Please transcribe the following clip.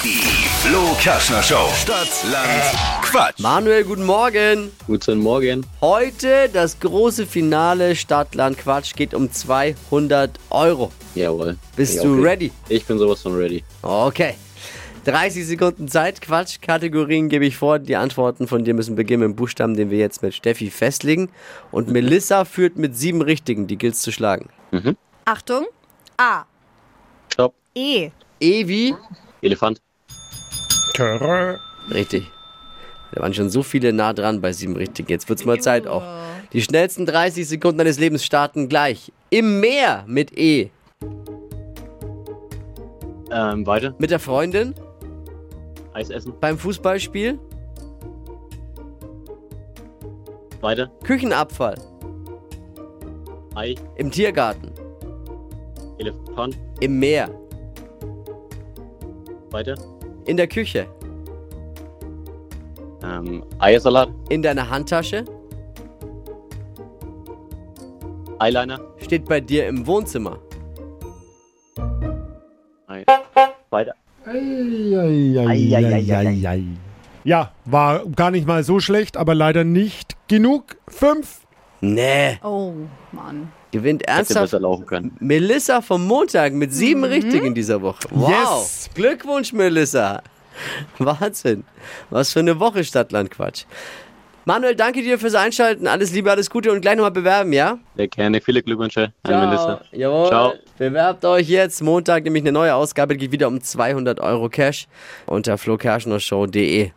Die Flo Kaschner Show. Stadt, Land, Quatsch. Manuel, guten Morgen. Guten Morgen. Heute das große Finale Stadtland Quatsch geht um 200 Euro. Jawohl. Bist Ja, du okay. ready? Ich bin sowas von ready. Okay. 30 Sekunden Zeit, Quatsch, Kategorien gebe ich vor. Die Antworten von dir müssen beginnen mit dem Buchstaben, den wir jetzt mit Steffi festlegen. Und Melissa führt mit sieben Richtigen, die gilt's zu schlagen. Achtung. A. Stopp. E. Evi, Elefant. richtig. Da waren schon so viele nah dran bei sieben Richtigen. Jetzt wird's mal Zeit auch. Die schnellsten 30 Sekunden deines Lebens starten gleich. Im Meer mit E. Ähm, weiter. Mit der Freundin, Eis essen. beim Fußballspiel, Weiter. Küchenabfall, Ei. im Tiergarten, Elefant. im Meer, Weiter. in der Küche, Ähm, Eiersalat. in deiner Handtasche, Eyeliner. steht bei dir im Wohnzimmer. Ei. Weiter. Eieieiei. Ja, war gar nicht mal so schlecht, aber leider nicht genug. Fünf. Nee. Oh, Mann. Gewinnt ernsthaft besser laufen können. Melissa vom Montag mit sieben Richtigen dieser Woche. Wow. Yes. Glückwunsch, Melissa. Wahnsinn. Was für eine Woche Stadtland Quatsch. Manuel, danke dir fürs Einschalten. Alles Liebe, alles Gute und gleich nochmal bewerben, ja? Sehr gerne. Viele Glückwünsche an Melissa. Jawohl. Ciao. Bewerbt euch jetzt. Montag nämlich eine neue Ausgabe. Geht wieder um 200 Euro Cash unter flokerschnershow.de.